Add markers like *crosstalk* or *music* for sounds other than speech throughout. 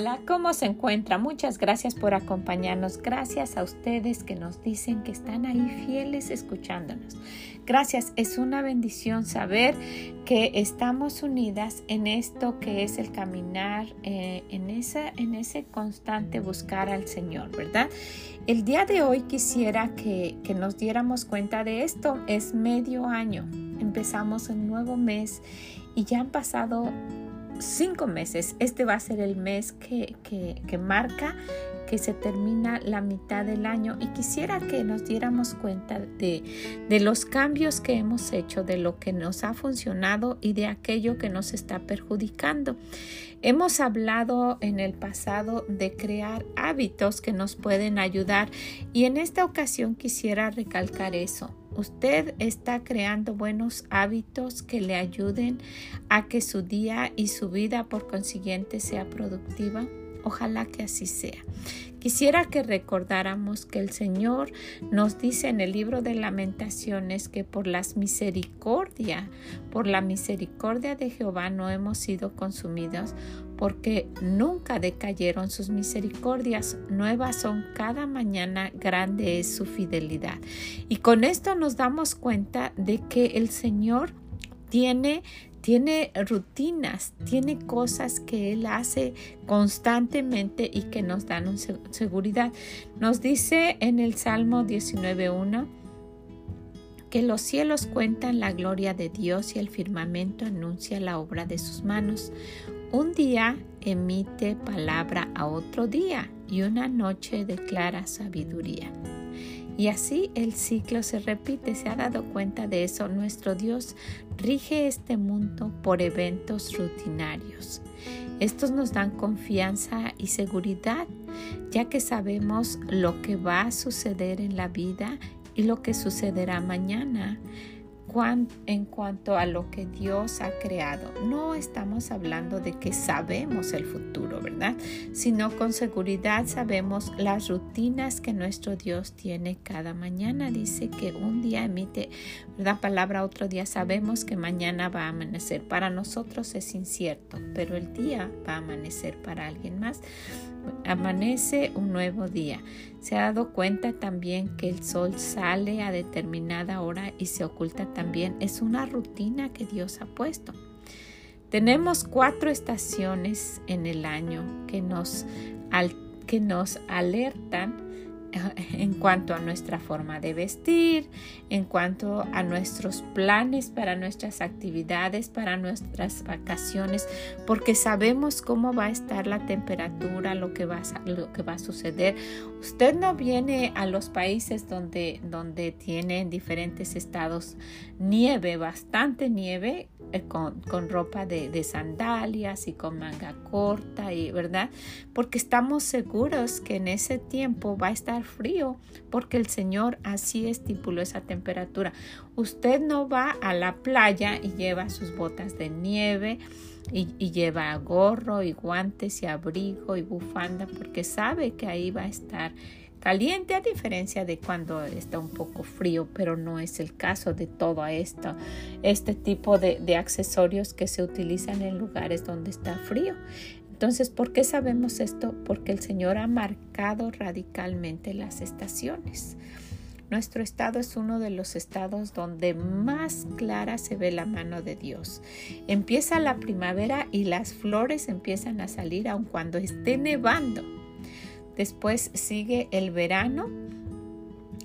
Hola, ¿cómo se encuentra? Muchas gracias por acompañarnos. Gracias a ustedes que nos dicen que están ahí fieles escuchándonos. Gracias, es una bendición saber que estamos unidas en esto que es el caminar, eh, en, esa, en ese constante buscar al Señor, ¿verdad? El día de hoy quisiera que, que nos diéramos cuenta de esto. Es medio año, empezamos un nuevo mes y ya han pasado cinco meses. Este va a ser el mes que, que, marca que se termina la mitad del año y quisiera que nos diéramos cuenta de, de, los cambios que hemos hecho, de lo que nos ha funcionado y de aquello que nos está perjudicando. Hemos hablado en el pasado de crear hábitos que nos pueden ayudar y en esta ocasión quisiera recalcar eso. Usted está creando buenos hábitos que le ayuden a que su día y su vida por consiguiente sea productiva. Ojalá que así sea. Quisiera que recordáramos que el Señor nos dice en el libro de lamentaciones que por las misericordia, por la misericordia de Jehová no hemos sido consumidos, porque nunca decayeron sus misericordias, nuevas son cada mañana, grande es su fidelidad. Y con esto nos damos cuenta de que el Señor tiene tiene rutinas, tiene cosas que Él hace constantemente y que nos dan seguridad. Nos dice en el Salmo 19.1 que los cielos cuentan la gloria de Dios y el firmamento anuncia la obra de sus manos. Un día emite palabra a otro día y una noche declara sabiduría. Y así el ciclo se repite. ¿Se ha dado cuenta de eso? Nuestro Dios rige este mundo por eventos rutinarios. Estos nos dan confianza y seguridad, ya que sabemos lo que va a suceder en la vida y lo que sucederá mañana en cuanto a lo que Dios ha creado. No estamos hablando de que sabemos el futuro, ¿verdad? Sino con seguridad sabemos las rutinas que nuestro Dios tiene cada mañana. Dice que un día emite la palabra, otro día sabemos que mañana va a amanecer. Para nosotros es incierto, pero el día va a amanecer para alguien más. Amanece un nuevo día. Se ha dado cuenta también que el sol sale a determinada hora y se oculta también. Es una rutina que Dios ha puesto. Tenemos cuatro estaciones en el año que nos, que nos alertan *laughs* en cuanto a nuestra forma de vestir, en cuanto a nuestros planes para nuestras actividades, para nuestras vacaciones, porque sabemos cómo va a estar la temperatura, lo que va a, suceder. Usted no viene a los países donde, donde tienen diferentes estados nieve, bastante nieve, con, con, ropa de, de, sandalias y con manga corta, y verdad, porque estamos seguros que en ese tiempo va a estar frío, porque el Señor así estipuló esa temperatura. Usted no va a la playa y lleva sus botas de nieve. Y, y, lleva gorro y guantes y abrigo y bufanda porque sabe que ahí va a estar caliente a diferencia de cuando está un poco frío, pero no es el caso de todo esto, este tipo de, de accesorios que se utilizan en lugares donde está frío. Entonces, ¿por qué sabemos esto? Porque el Señor ha marcado radicalmente las estaciones. Nuestro estado es uno de los estados donde más clara se ve la mano de Dios. Empieza la primavera y las flores empiezan a salir aun cuando esté nevando. Después sigue el verano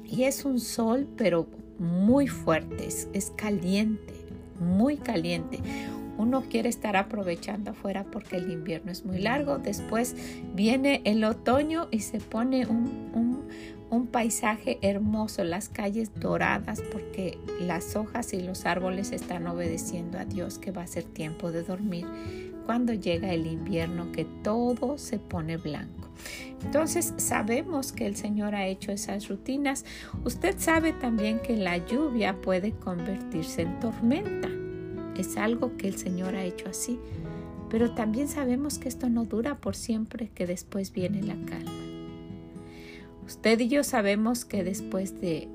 y es un sol pero muy fuerte, es, caliente, muy caliente. Uno quiere estar aprovechando afuera porque el invierno es muy largo. Después viene el otoño y se pone un, paisaje hermoso, las calles doradas porque las hojas y los árboles están obedeciendo a Dios que va a ser tiempo de dormir cuando llega el invierno que todo se pone blanco. Entonces sabemos que el Señor ha hecho esas rutinas. Usted sabe también que la lluvia puede convertirse en tormenta. Es algo que el Señor ha hecho así. Pero también sabemos que esto no dura por siempre, que después viene la calma. Usted y yo sabemos que después de,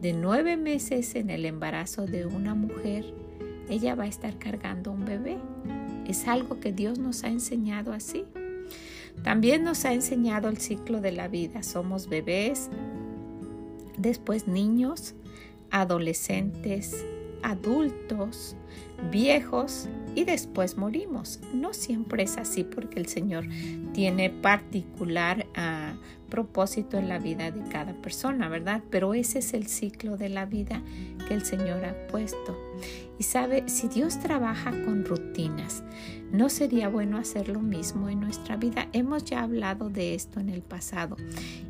de nueve meses en el embarazo de una mujer, ella va a estar cargando un bebé. Es algo que Dios nos ha enseñado así. También nos ha enseñado el ciclo de la vida. Somos bebés, después niños, adolescentes, adultos, viejos y después morimos. No siempre es así porque el Señor tiene particular uh, propósito en la vida de cada persona, ¿verdad? Pero ese es el ciclo de la vida que el Señor ha puesto. Y sabe, si Dios trabaja con rutinas, ¿no sería bueno hacer lo mismo en nuestra vida? Hemos ya hablado de esto en el pasado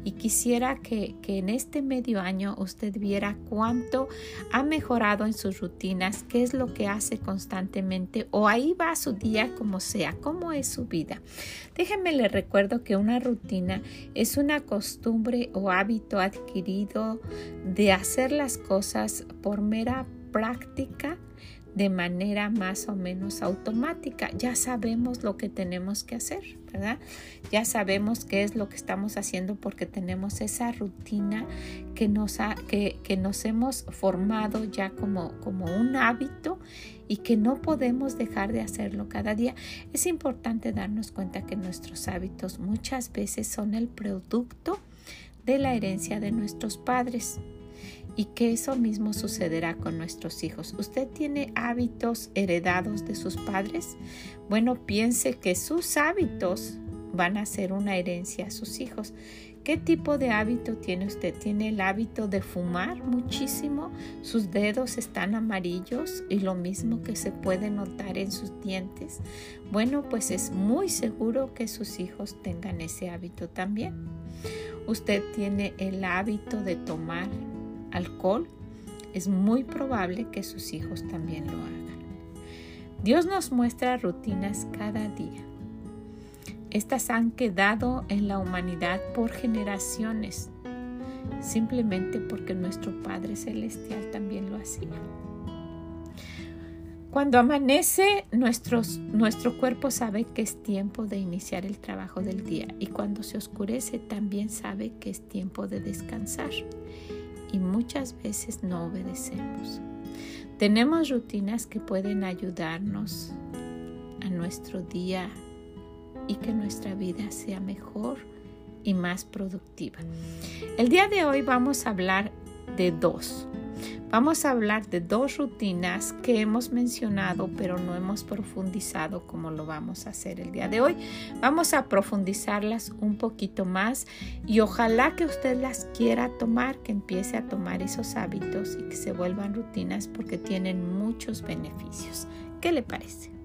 y quisiera que, que en este medio año usted viera cuánto ha mejorado en sus rutinas, qué es lo que hace constantemente o ahí va su día como sea, cómo es su vida. Déjenme le recuerdo que una rutina es una costumbre o hábito adquirido de hacer las cosas por mera práctica de manera más o menos automática. Ya sabemos lo que tenemos que hacer, ¿verdad? Ya sabemos qué es lo que estamos haciendo porque tenemos esa rutina que nos, que nos hemos formado ya como, como un hábito y que no podemos dejar de hacerlo cada día. Es importante darnos cuenta que nuestros hábitos muchas veces son el producto de la herencia de nuestros padres y que eso mismo sucederá con nuestros hijos. ¿Usted tiene hábitos heredados de sus padres? Bueno, piense que sus hábitos van a ser una herencia a sus hijos. ¿Qué tipo de hábito tiene usted? ¿Tiene el hábito de fumar muchísimo? Sus dedos están amarillos y lo mismo que se puede notar en sus dientes. Bueno, pues es muy seguro que sus hijos tengan ese hábito también. Usted tiene el hábito de tomar alcohol, es muy probable que sus hijos también lo hagan. Dios nos muestra rutinas cada día. Estas han quedado en la humanidad por generaciones, simplemente porque nuestro Padre Celestial también lo hacía. Cuando amanece, nuestro cuerpo sabe que es tiempo de iniciar el trabajo del día y cuando se oscurece también sabe que es tiempo de descansar y muchas veces no obedecemos. Tenemos rutinas que pueden ayudarnos a nuestro día y que nuestra vida sea mejor y más productiva. El día de hoy vamos a hablar de dos. Vamos a hablar de dos rutinas que hemos mencionado pero no hemos profundizado como lo vamos a hacer el día de hoy. Vamos a profundizarlas un poquito más y ojalá que usted las quiera tomar, que empiece a tomar esos hábitos y que se vuelvan rutinas porque tienen muchos beneficios. ¿Qué le parece?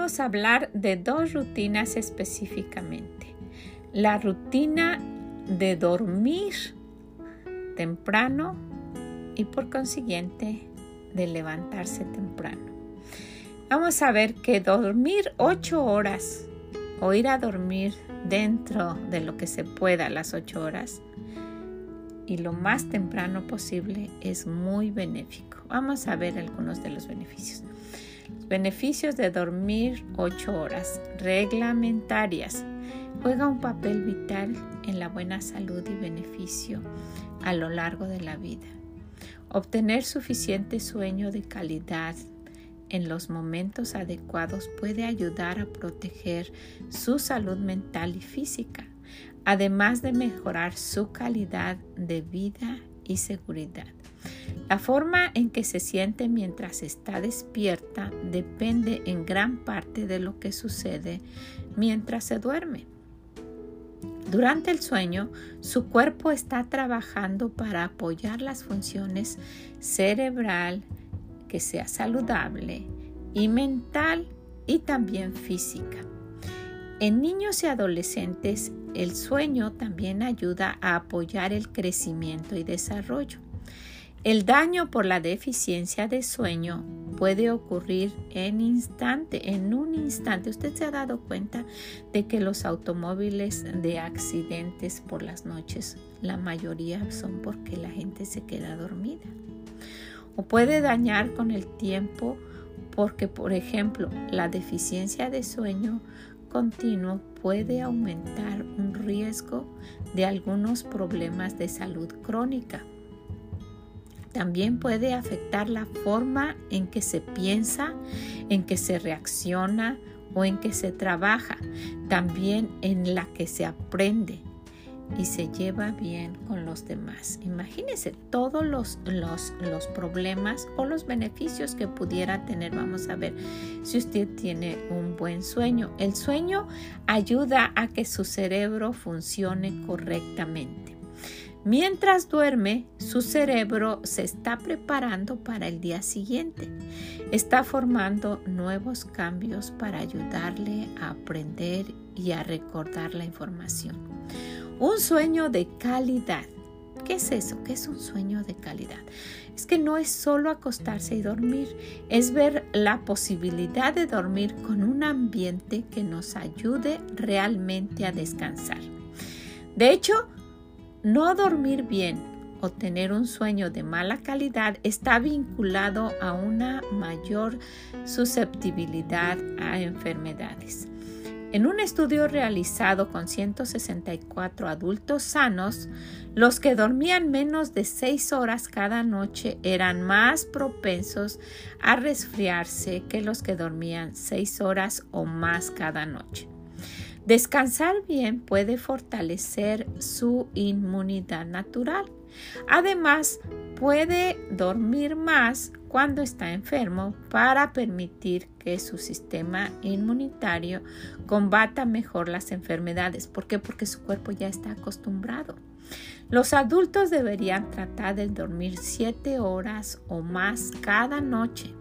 Vamos a hablar de dos rutinas específicamente. La rutina de dormir temprano y por consiguiente de levantarse temprano. Vamos a ver que dormir ocho horas o ir a dormir dentro de lo que se pueda las ocho horas y lo más temprano posible es muy benéfico. Vamos a ver algunos de los beneficios. Beneficios de dormir 8 horas reglamentarias. Juega un papel vital en la buena salud y beneficio a lo largo de la vida. Obtener suficiente sueño de calidad en los momentos adecuados puede ayudar a proteger su salud mental y física, además de mejorar su calidad de vida y seguridad. La forma en que se siente mientras está despierta depende en gran parte de lo que sucede mientras se duerme. Durante el sueño, su cuerpo está trabajando para apoyar las funciones cerebral, que sea saludable, y mental y también física. En niños y adolescentes el sueño también ayuda a apoyar el crecimiento y desarrollo. El daño por la deficiencia de sueño puede ocurrir en instante, en un instante. Usted se ha dado cuenta de que los automóviles de accidentes por las noches, la mayoría son porque la gente se queda dormida. O puede dañar con el tiempo porque, por ejemplo, la deficiencia de sueño continuo puede aumentar un riesgo de algunos problemas de salud crónica. También puede afectar la forma en que se piensa, en que se reacciona o en que se trabaja, también en la que se aprende y se lleva bien con los demás. Imagínense todos los, los, los, problemas o los beneficios que pudiera tener. Vamos a ver si usted tiene un buen sueño. El sueño ayuda a que su cerebro funcione correctamente. Mientras duerme, su cerebro se está preparando para el día siguiente. Está formando nuevos cambios para ayudarle a aprender y a recordar la información. Un sueño de calidad. ¿Qué es eso? ¿Qué es un sueño de calidad? Es que no es solo acostarse y dormir, es ver la posibilidad de dormir con un ambiente que nos ayude realmente a descansar. De hecho, no dormir bien o tener un sueño de mala calidad está vinculado a una mayor susceptibilidad a enfermedades. En un estudio realizado con 164 adultos sanos, los que dormían menos de 6 horas cada noche eran más propensos a resfriarse que los que dormían 6 horas o más cada noche. Descansar bien puede fortalecer su inmunidad natural. Además, puede dormir más cuando está enfermo para permitir que su sistema inmunitario combata mejor las enfermedades. ¿Por qué? Porque su cuerpo ya está acostumbrado. Los adultos deberían tratar de dormir 7 horas o más cada noche.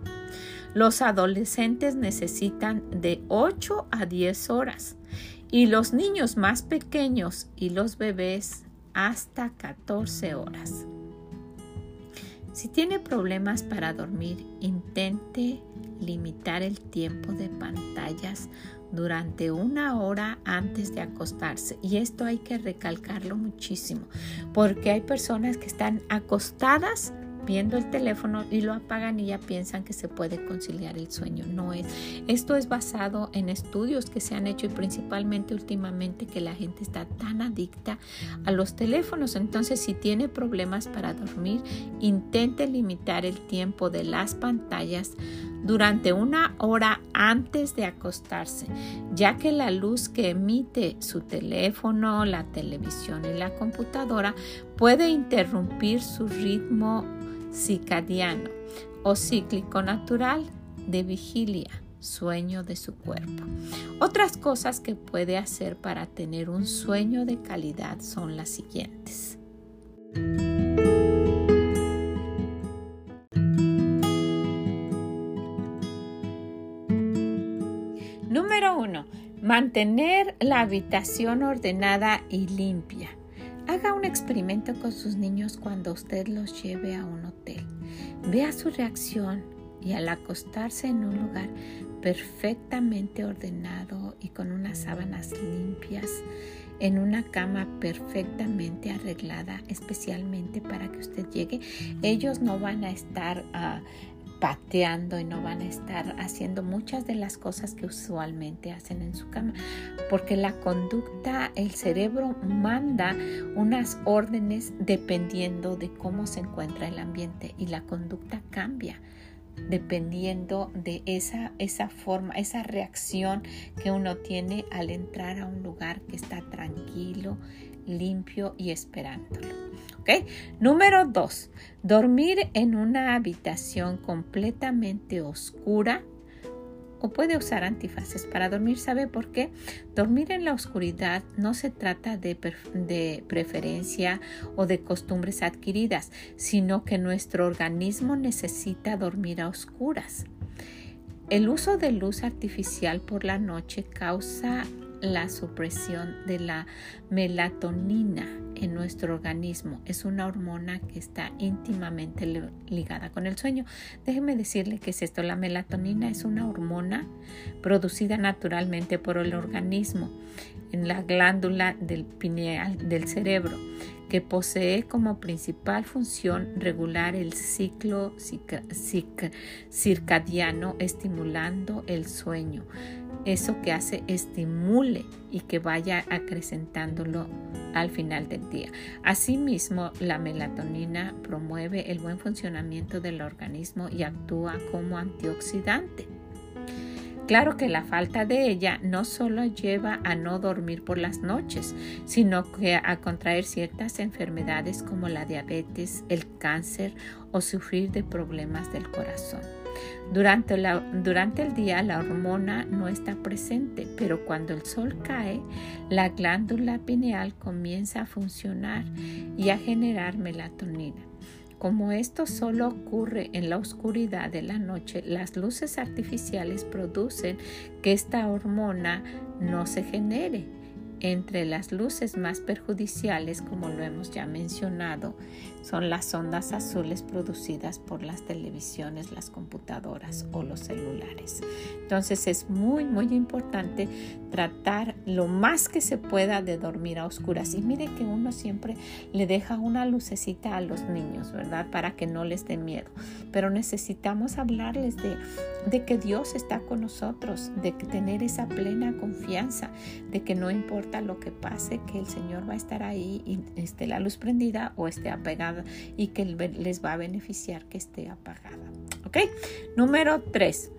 Los adolescentes necesitan de 8 a 10 horas y los niños más pequeños y los bebés hasta 14 horas. Si tiene problemas para dormir, intente limitar el tiempo de pantallas durante una hora antes de acostarse. Y esto hay que recalcarlo muchísimo, porque hay personas que están acostadas viendo el teléfono y lo apagan y ya piensan que se puede conciliar el sueño. No es. Esto es basado en estudios que se han hecho y principalmente últimamente que la gente está tan adicta a los teléfonos. Entonces, si tiene problemas para dormir, intente limitar el tiempo de las pantallas durante una hora antes de acostarse, ya que la luz que emite su teléfono, la televisión y la computadora puede interrumpir su ritmo circadiano o cíclico natural de vigilia, sueño de su cuerpo. Otras cosas que puede hacer para tener un sueño de calidad son las siguientes. Número 1. Mantener la habitación ordenada y limpia. Haga un experimento con sus niños cuando usted los lleve a un hotel. Vea su reacción y al acostarse en un lugar perfectamente ordenado y con unas sábanas limpias, en una cama perfectamente arreglada, especialmente para que usted llegue, ellos no van a estar uh, pateando y no van a estar haciendo muchas de las cosas que usualmente hacen en su cama, porque la conducta, el cerebro manda unas órdenes dependiendo de cómo se encuentra el ambiente y la conducta cambia dependiendo de esa, esa forma, esa reacción que uno tiene al entrar a un lugar que está tranquilo, limpio y esperándolo. Número dos, dormir en una habitación completamente oscura o puede usar antifaces para dormir. ¿Sabe por qué? Dormir en la oscuridad no se trata de, de, preferencia o de costumbres adquiridas, sino que nuestro organismo necesita dormir a oscuras. El uso de luz artificial por la noche causa la supresión de la melatonina en nuestro organismo. Es una hormona que está íntimamente ligada con el sueño. Déjeme decirle que es esto. La melatonina es una hormona producida naturalmente por el organismo en la glándula del pineal del cerebro que posee como principal función regular el ciclo circadiano estimulando el sueño. Eso que hace estimule y que vaya acrecentándolo al final del día. Asimismo, la melatonina promueve el buen funcionamiento del organismo y actúa como antioxidante. Claro que la falta de ella no solo lleva a no dormir por las noches, sino que a contraer ciertas enfermedades como la diabetes, el cáncer o sufrir de problemas del corazón. Durante, durante, el día la hormona no está presente, pero cuando el sol cae, la glándula pineal comienza a funcionar y a generar melatonina. Como esto solo ocurre en la oscuridad de la noche, las luces artificiales producen que esta hormona no se genere entre las luces más perjudiciales, como lo hemos ya mencionado, son las ondas azules producidas por las televisiones, las computadoras o los celulares. Entonces es muy, muy importante tratar lo más que se pueda de dormir a oscuras. Y mire que uno siempre le deja una lucecita a los niños, ¿verdad? Para que no les dé miedo. Pero necesitamos hablarles de, de que Dios está con nosotros, de tener esa plena confianza, de que no importa lo que pase, que el Señor va a estar ahí y esté la luz prendida o esté apagada y que les va a beneficiar que esté apagada. ¿Ok? Número 3.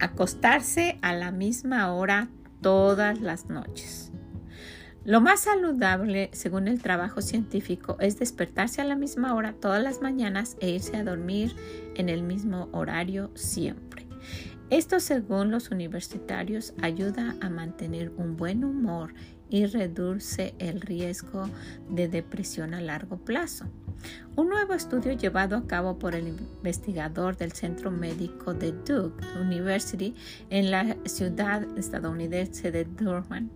Acostarse a la misma hora todas las noches. Lo más saludable, según el trabajo científico, es despertarse a la misma hora todas las mañanas e irse a dormir en el mismo horario siempre. Esto, según los universitarios, ayuda a mantener un buen humor y reduce el riesgo de depresión a largo plazo. Un nuevo estudio llevado a cabo por el investigador del Centro Médico de Duke University en la ciudad estadounidense de Durham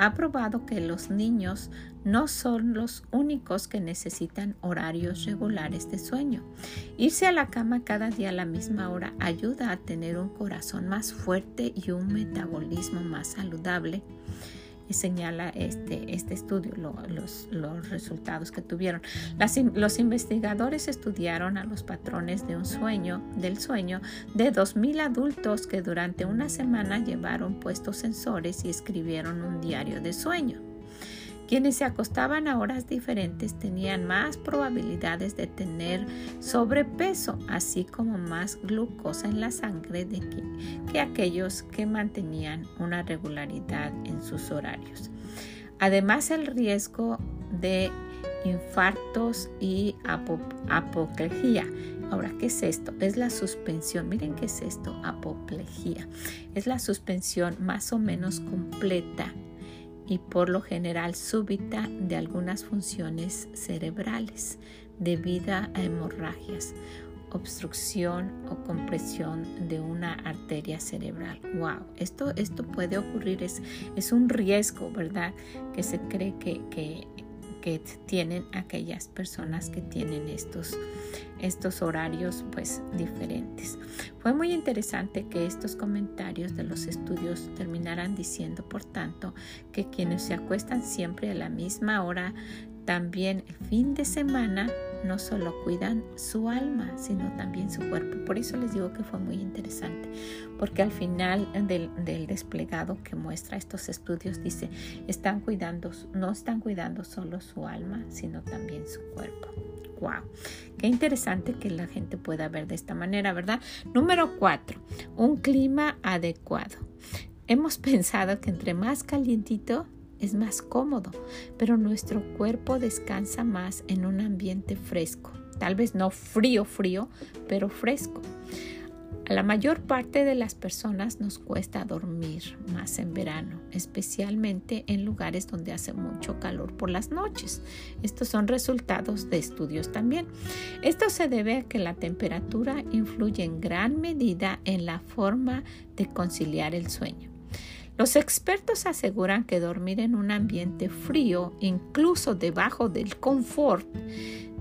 ha probado que los niños no son los únicos que necesitan horarios regulares de sueño. Irse a la cama cada día a la misma hora ayuda a tener un corazón más fuerte y un metabolismo más saludable señala este, este estudio, los, los, resultados que tuvieron. los investigadores estudiaron a los patrones de un sueño, del sueño de 2.000 adultos que durante una semana llevaron puestos sensores y escribieron un diario de sueño. Quienes se acostaban a horas diferentes tenían más probabilidades de tener sobrepeso, así como más glucosa en la sangre de que, aquellos que mantenían una regularidad en sus horarios. Además, el riesgo de infartos y apoplejía. Ahora, ¿qué es esto? Es la suspensión. Miren qué es esto, apoplejía. Es la suspensión más o menos completa y por lo general súbita de algunas funciones cerebrales debido a hemorragias, obstrucción o compresión de una arteria cerebral. Wow, esto, esto puede ocurrir, es, es un riesgo, ¿verdad? Que se cree que que tienen aquellas personas que tienen estos, estos horarios pues diferentes. Fue muy interesante que estos comentarios de los estudios terminaran diciendo, por tanto, que quienes se acuestan siempre a la misma hora, también el fin de semana, no solo cuidan su alma, sino también su cuerpo. Por eso les digo que fue muy interesante, porque al final del, desplegado que muestra estos estudios dice, están cuidando, no están cuidando solo su alma, sino también su cuerpo. Wow, qué interesante que la gente pueda ver de esta manera, ¿verdad? Número cuatro, un clima adecuado. Hemos *laughs* pensado que entre más calientito, es más cómodo, pero nuestro cuerpo descansa más en un ambiente fresco. Tal vez no frío, frío, pero fresco. A la mayor parte de las personas nos cuesta dormir más en verano, especialmente en lugares donde hace mucho calor por las noches. Estos son resultados de estudios también. Esto se debe a que la temperatura influye en gran medida en la forma de conciliar el sueño. Los expertos aseguran que dormir en un ambiente frío, incluso debajo del confort,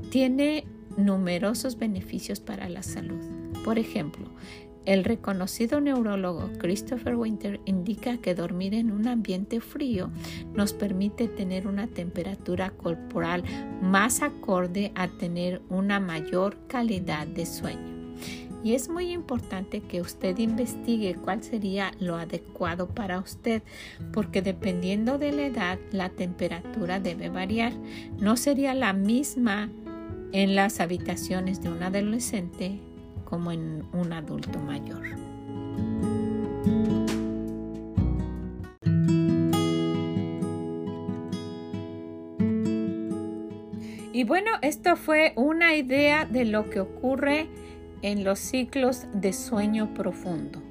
tiene numerosos beneficios para la salud. Por ejemplo, el reconocido neurólogo Christopher Winter indica que dormir en un ambiente frío nos permite tener una temperatura corporal más acorde a tener una mayor calidad de sueño. Y es muy importante que usted investigue cuál sería lo adecuado para usted, porque dependiendo de la edad, la temperatura debe variar. No sería la misma en las habitaciones de un adolescente como en un adulto mayor. Y bueno, esto fue una idea de lo que ocurre en los ciclos de sueño profundo.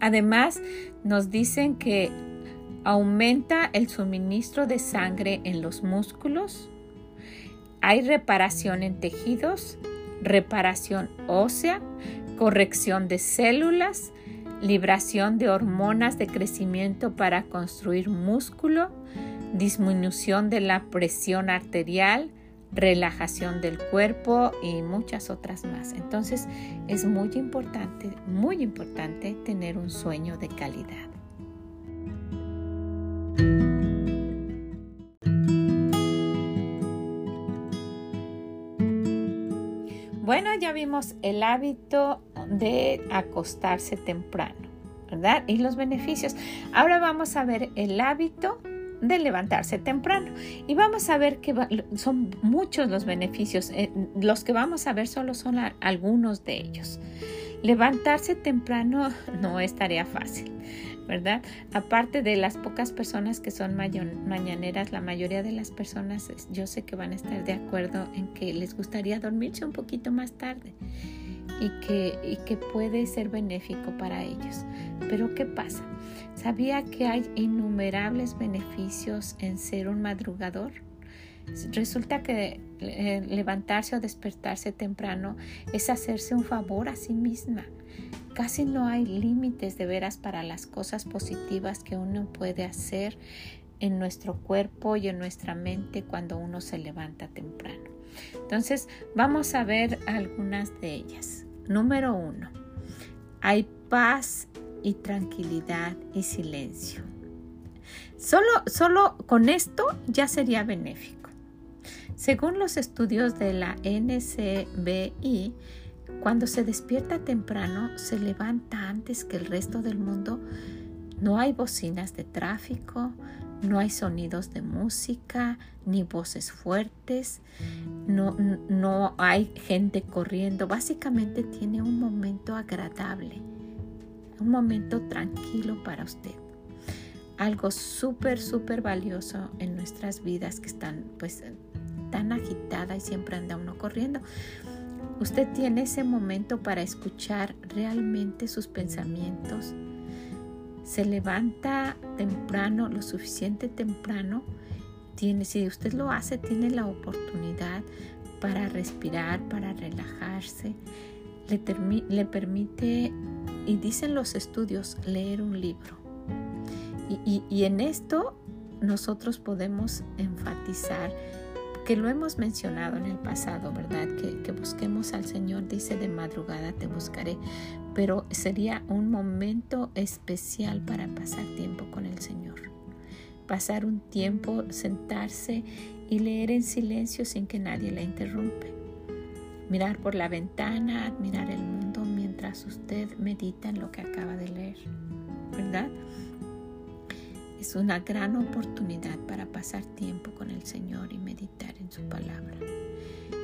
Además, nos dicen que aumenta el suministro de sangre en los músculos, hay reparación en tejidos, reparación ósea, corrección de células, libración de hormonas de crecimiento para construir músculo, disminución de la presión arterial, relajación del cuerpo y muchas otras más. Entonces es muy importante, muy importante tener un sueño de calidad. Bueno, ya vimos el hábito de acostarse temprano, ¿verdad? Y los beneficios. Ahora vamos a ver el hábito de levantarse temprano. Y vamos a ver que son muchos los beneficios. Eh, los que vamos a ver solo son algunos de ellos. Levantarse temprano *laughs* no es tarea fácil, ¿verdad? Aparte de las pocas personas que son mañaneras, la mayoría de las personas yo sé que van a estar de acuerdo en que les gustaría dormirse un poquito más tarde y que, puede ser benéfico para ellos. Pero ¿qué pasa? ¿Sabía que hay innumerables beneficios en ser un madrugador? Resulta que eh, levantarse o despertarse temprano es hacerse un favor a sí misma. Casi no hay límites de veras para las cosas positivas que uno puede hacer en nuestro cuerpo y en nuestra mente cuando uno se levanta temprano. Entonces, vamos a ver algunas de ellas. Número uno, hay paz y tranquilidad y silencio. Solo, solo con esto ya sería benéfico. Según los estudios de la NCBI, cuando se despierta temprano, se levanta antes que el resto del mundo. No hay bocinas de tráfico, no hay sonidos de música, ni voces fuertes, no, no hay gente corriendo. Básicamente tiene un momento agradable, un momento tranquilo para usted. Algo súper, súper valioso en nuestras vidas que están pues tan agitada y siempre anda uno corriendo. Usted tiene ese momento para escuchar realmente sus pensamientos. Se levanta temprano, lo suficiente temprano. Tiene, si usted lo hace, tiene la oportunidad para respirar, para relajarse. Le, permite, y dicen los estudios, leer un libro. Y, y en esto nosotros podemos enfatizar que lo hemos mencionado en el pasado, ¿verdad? Que, busquemos al Señor, dice de madrugada te buscaré, pero sería un momento especial para pasar tiempo con el Señor. Pasar un tiempo, sentarse y leer en silencio sin que nadie la interrumpe. Mirar por la ventana, admirar el mundo mientras usted medita en lo que acaba de leer, ¿verdad? Es una gran oportunidad para pasar tiempo con el Señor y meditar en su palabra.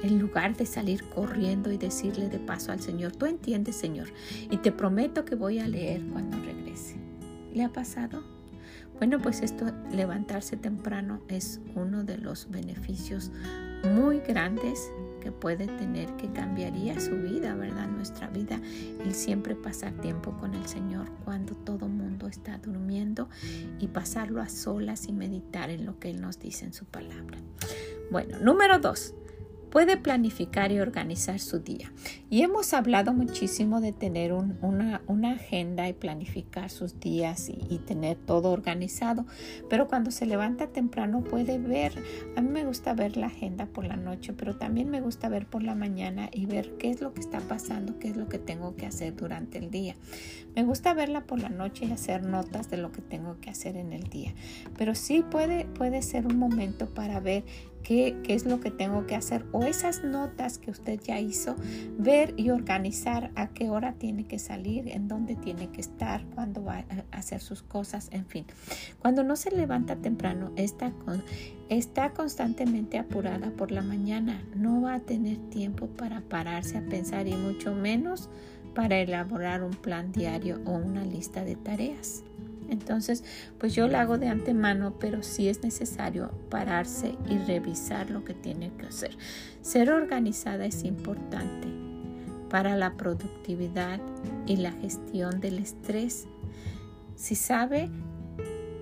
En lugar de salir corriendo y decirle de paso al Señor, tú entiendes Señor, y te prometo que voy a leer cuando regrese. ¿Le ha pasado? Bueno, pues esto, levantarse temprano es uno de los beneficios muy grandes puede tener que cambiaría su vida, ¿verdad? Nuestra vida, el siempre pasar tiempo con el Señor cuando todo mundo está durmiendo y pasarlo a solas y meditar en lo que Él nos dice en su palabra. Bueno, número dos, puede planificar y organizar su día. Y hemos hablado muchísimo de tener una, agenda y planificar sus días y, tener todo organizado. Pero cuando se levanta temprano puede ver, a mí me gusta ver la agenda por la noche, pero también me gusta ver por la mañana y ver qué es lo que está pasando, qué es lo que tengo que hacer durante el día. Me gusta verla por la noche y hacer notas de lo que tengo que hacer en el día. Pero sí puede, puede ser un momento para ver qué, es lo que tengo que hacer o esas notas que usted ya hizo, ver y organizar a qué hora tiene que salir, en dónde tiene que estar, cuándo va a hacer sus cosas, en fin. Cuando no se levanta temprano, está, está constantemente apurada por la mañana, no va a tener tiempo para pararse a pensar y mucho menos para elaborar un plan diario o una lista de tareas. Entonces, pues yo lo hago de antemano, pero sí es necesario pararse y revisar lo que tiene que hacer. Ser organizada es importante para la productividad y la gestión del estrés. Si sabe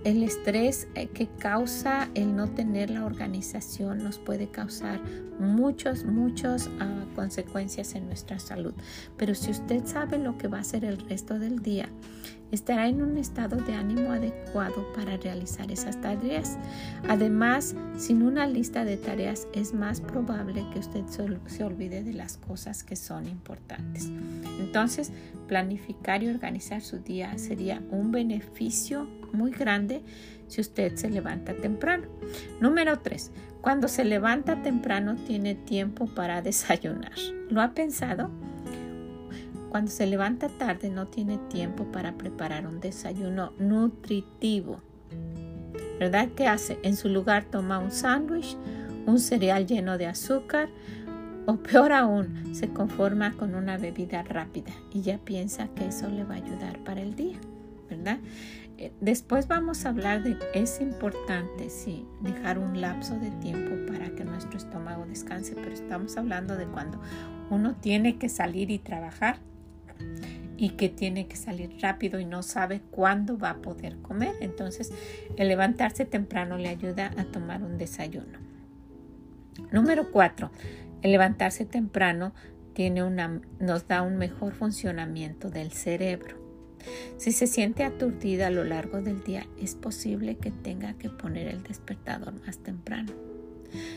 el estrés eh, que causa el no tener la organización nos puede causar muchas, muchas ah, consecuencias en nuestra salud. Pero si usted sabe lo que va a hacer el resto del día, estará en un estado de ánimo adecuado para realizar esas tareas. Además, sin una lista de tareas es más probable que usted se olvide de las cosas que son importantes. Entonces, planificar y organizar su día sería un beneficio muy grande si usted se levanta temprano. Número 3. Cuando se levanta temprano tiene tiempo para *laughs* desayunar. ¿Lo ha pensado? Cuando se levanta tarde no tiene tiempo para preparar un desayuno nutritivo. ¿Verdad? ¿Qué hace? En su lugar toma un sándwich, un cereal lleno de azúcar o peor aún, se conforma con una bebida rápida y ya piensa que eso le va a ayudar para el día, ¿verdad? Eh, después vamos a hablar de es importante sí dejar un lapso de tiempo para que nuestro estómago descanse, pero estamos hablando de cuando uno tiene que salir y trabajar y que tiene que salir rápido y no sabe cuándo va a poder comer. Entonces, el levantarse temprano le ayuda a tomar un desayuno. Número cuatro, el levantarse temprano tiene una, nos da un mejor funcionamiento del cerebro. Si se siente aturdida a lo largo del día, es posible que tenga que poner el despertador más temprano.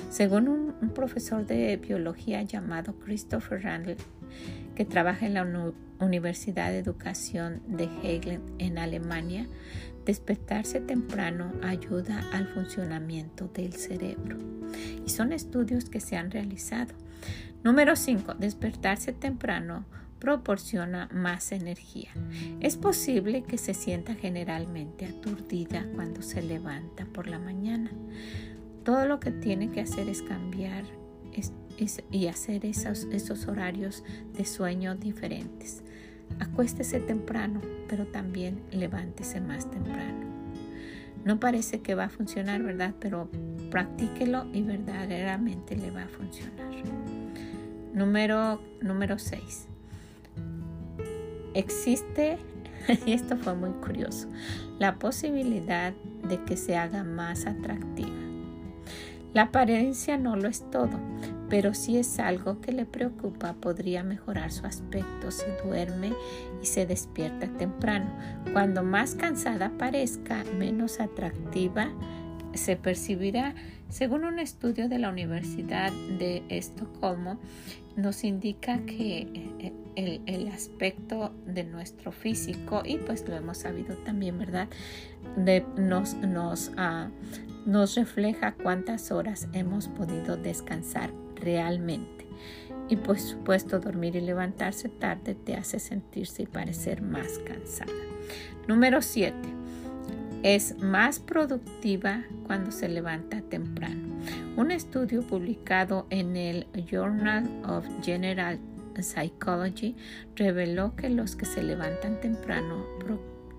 Según un, un profesor de biología llamado Christopher Randall, que trabaja en la Universidad de Educación de Hegel en Alemania, despertarse temprano ayuda al funcionamiento del cerebro. Y son estudios que se han realizado. Número 5. Despertarse temprano proporciona más energía. Es posible que se sienta generalmente aturdida cuando se levanta por la mañana. Todo lo que tiene que hacer es cambiar y hacer esos, esos horarios de sueño diferentes. Acuéstese temprano, pero también levántese más temprano. No parece que va a funcionar, ¿verdad? Pero practíquelo y verdaderamente le va a funcionar. Número, número 6. Existe, *laughs* y esto fue muy curioso, la posibilidad de que se haga más atractiva. La apariencia no lo es todo, pero si es algo que le preocupa, podría mejorar su aspecto si duerme y se despierta temprano. Cuando más cansada parezca, menos atractiva se percibirá. Según un estudio de la Universidad de Estocolmo, nos indica que eh, el, aspecto de nuestro físico, y pues lo hemos sabido también, ¿verdad? Nos, nos, ah, nos refleja cuántas horas hemos podido descansar realmente. Y por supuesto dormir y levantarse tarde te hace sentirse y parecer más cansada. Número 7. Es más productiva cuando se levanta temprano. Un estudio publicado en el Journal of General Psychology reveló que los que se levantan temprano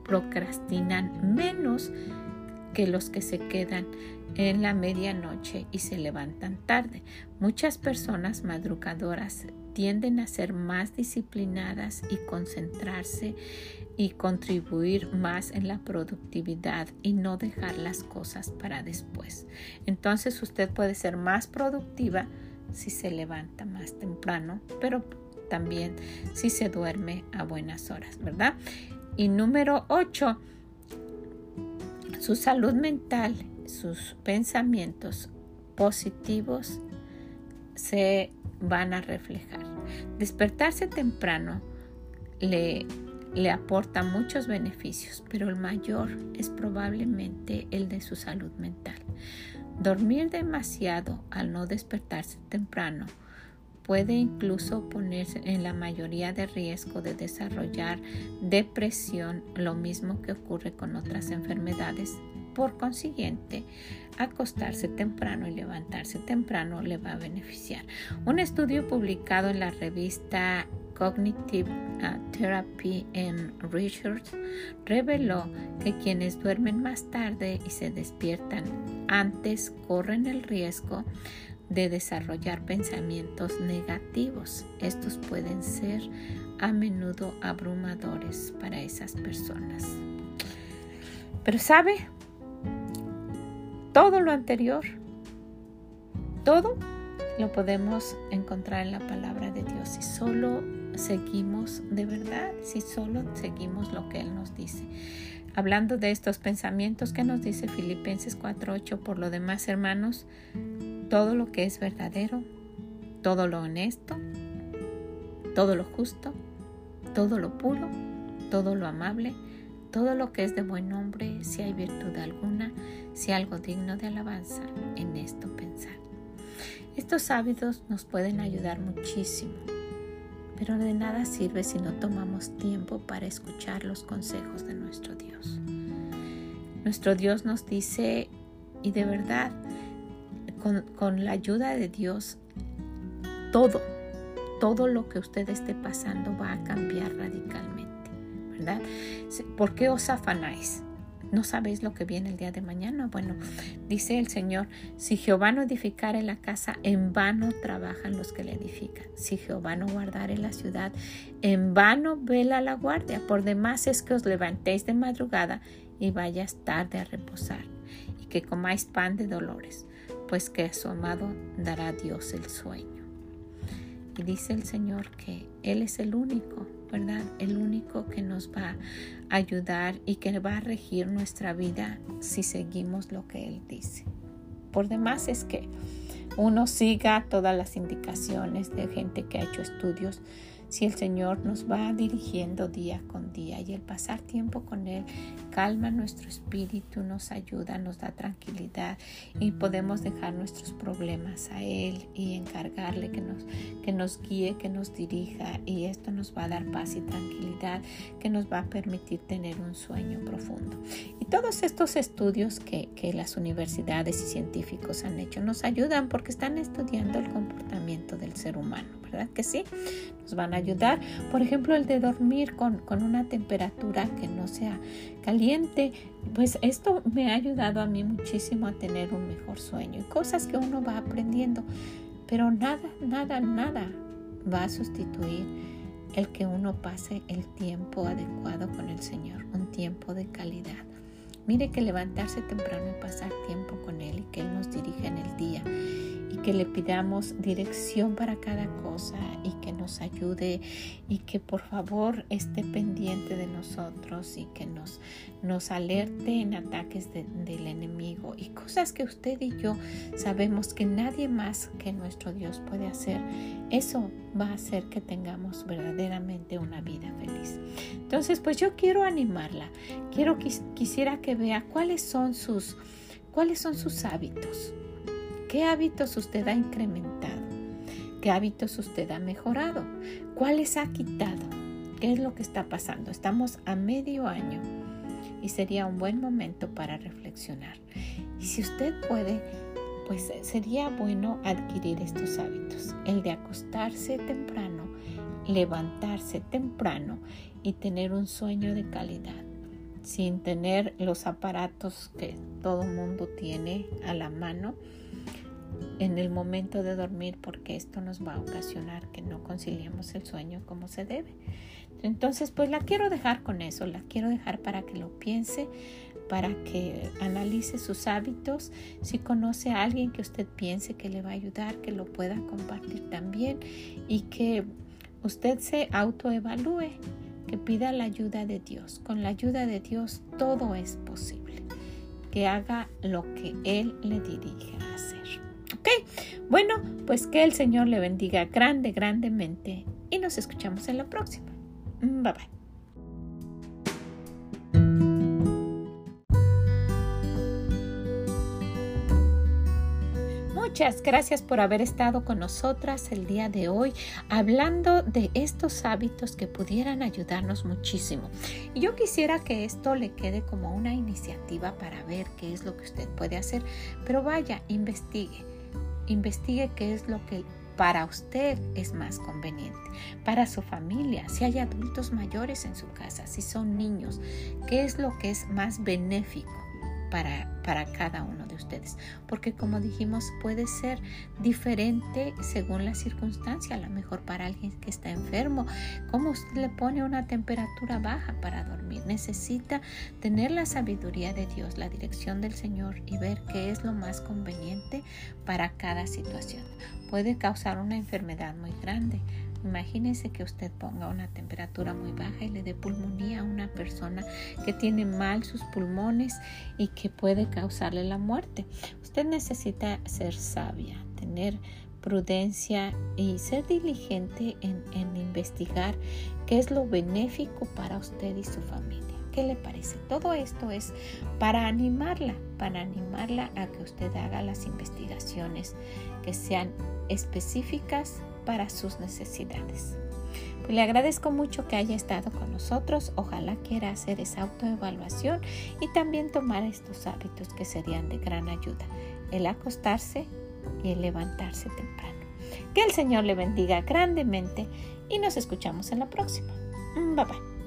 procrastinan menos que los que se quedan en la medianoche y se levantan tarde. Muchas personas madrugadoras tienden a ser más disciplinadas y concentrarse y contribuir más en la productividad y no dejar las cosas para después. Entonces usted puede ser más productiva si se levanta más temprano, pero también si se duerme a buenas horas, ¿verdad? Y número 8, su salud mental, sus pensamientos positivos se van a reflejar. Despertarse temprano le, le aporta muchos beneficios, pero el mayor es probablemente el de su salud mental. Dormir demasiado al no despertarse temprano puede incluso ponerse en la mayoría de riesgo de desarrollar depresión, lo mismo que ocurre con otras enfermedades. Por consiguiente, acostarse temprano y levantarse temprano le va a beneficiar. Un estudio publicado en la revista Cognitive uh, Therapy and Research reveló que quienes duermen más tarde y se despiertan antes corren el riesgo de desarrollar pensamientos negativos. Estos pueden ser a menudo abrumadores para esas personas. Pero sabe, todo lo anterior, todo lo podemos encontrar en la palabra de Dios si solo seguimos de verdad, si solo seguimos lo que Él nos dice. Hablando de estos pensamientos que nos dice Filipenses 4:8, por lo demás hermanos, todo lo que es verdadero, todo lo honesto, todo lo justo, todo lo puro, todo lo amable, todo lo que es de buen nombre, si hay virtud alguna, si algo digno de alabanza, en esto pensar. Estos hábitos nos pueden ayudar muchísimo, pero de nada sirve si no tomamos tiempo para escuchar los consejos de nuestro Dios. Nuestro Dios nos dice, y de verdad, con, la ayuda de Dios, todo, todo lo que usted esté pasando va a cambiar radicalmente, ¿verdad? ¿Por qué os afanáis? ¿No sabéis lo que viene el día de mañana? Bueno, dice el Señor, si Jehová no edificare la casa, en vano trabajan los que la edifican. Si Jehová no guardare la ciudad, en vano vela la guardia. Por demás es que os levantéis de madrugada y vayas tarde a reposar, y que comáis pan de dolores pues que su amado dará Dios el sueño. Y dice el Señor que Él es el único, ¿verdad? El único que nos va a ayudar y que va a regir nuestra vida si seguimos lo que Él dice. Por demás es que uno siga todas las indicaciones de gente que ha hecho estudios si el Señor nos va dirigiendo día con día y el pasar tiempo con Él calma nuestro espíritu, nos ayuda, nos da tranquilidad y podemos dejar nuestros problemas a Él y encargarle que nos, que nos guíe, que nos dirija y esto nos va a dar paz y tranquilidad que nos va a permitir tener un sueño profundo. Y todos estos estudios que, que las universidades y científicos han hecho nos ayudan porque están estudiando el comportamiento del ser humano, ¿verdad que sí? Nos van a ayudar. Por ejemplo, el de dormir con, una temperatura que no sea caliente. Pues esto me ha ayudado a mí muchísimo a tener un mejor sueño y cosas que uno va aprendiendo. Pero nada, nada, nada va a sustituir el que uno pase el tiempo adecuado con el Señor, un tiempo de calidad. Mire que levantarse temprano y pasar tiempo con Él y que Él nos dirija en el día y que le pidamos dirección para cada cosa y que nos ayude y que por favor esté pendiente de nosotros y que nos, nos alerte en ataques del enemigo y cosas que usted y yo sabemos que nadie más que nuestro Dios puede hacer. Eso va a hacer que tengamos verdaderamente una vida feliz. Entonces, pues yo quiero animarla. Quiero quisiera que vea cuáles son sus cuáles son sus hábitos. ¿Qué hábitos usted ha incrementado? ¿Qué hábitos usted ha mejorado? ¿Cuáles ha quitado? ¿Qué es lo que está pasando? Estamos a medio año y sería un buen momento para reflexionar. Y si usted puede, pues sería bueno adquirir estos hábitos. El de acostarse temprano, levantarse temprano y tener un sueño de calidad sin tener los aparatos que todo mundo tiene a la mano en el momento de dormir porque esto nos va a ocasionar que no conciliemos el sueño como se debe. Entonces, pues la quiero dejar con eso, la quiero dejar para que lo piense, para que analice sus hábitos. Si conoce a alguien que usted piense que le va a ayudar, que lo pueda compartir también y que usted se autoevalúe, que pida la ayuda de Dios. Con la ayuda de Dios todo es posible. Que haga lo que Él le dirige a hacer. ¿Ok? Bueno, pues que el Señor le bendiga grande, grandemente y nos escuchamos en la próxima. Bye bye. Muchas gracias por haber estado con nosotras el día de hoy hablando de estos hábitos que pudieran ayudarnos muchísimo. Y yo quisiera que esto le quede como una iniciativa para ver qué es lo que usted puede hacer, pero vaya, investigue. Investigue qué es lo que para usted es más conveniente, para su familia, si hay adultos mayores en su casa, si son niños, qué es lo que es más benéfico para, cada uno de ustedes. Porque como dijimos, puede ser diferente según la circunstancia. A lo mejor para alguien que está enfermo, como usted le pone una temperatura baja para dormir, necesita tener la sabiduría de Dios, la dirección del Señor y ver qué es lo más conveniente para cada situación. Puede causar una enfermedad muy grande Imagínese que usted ponga una temperatura muy baja y le dé pulmonía a una persona que tiene mal sus pulmones y que puede causarle la muerte. Usted necesita ser sabia, tener prudencia y ser diligente en, investigar qué es lo benéfico para usted y su familia. ¿Qué le parece? Todo esto es para animarla, para animarla a que usted haga las investigaciones que sean específicas para sus necesidades. Pues le agradezco mucho que haya estado con nosotros. Ojalá quiera hacer esa autoevaluación y también tomar estos hábitos que serían de gran ayuda. El acostarse y el levantarse temprano. Que el Señor le bendiga grandemente y nos escuchamos en la próxima. Bye bye.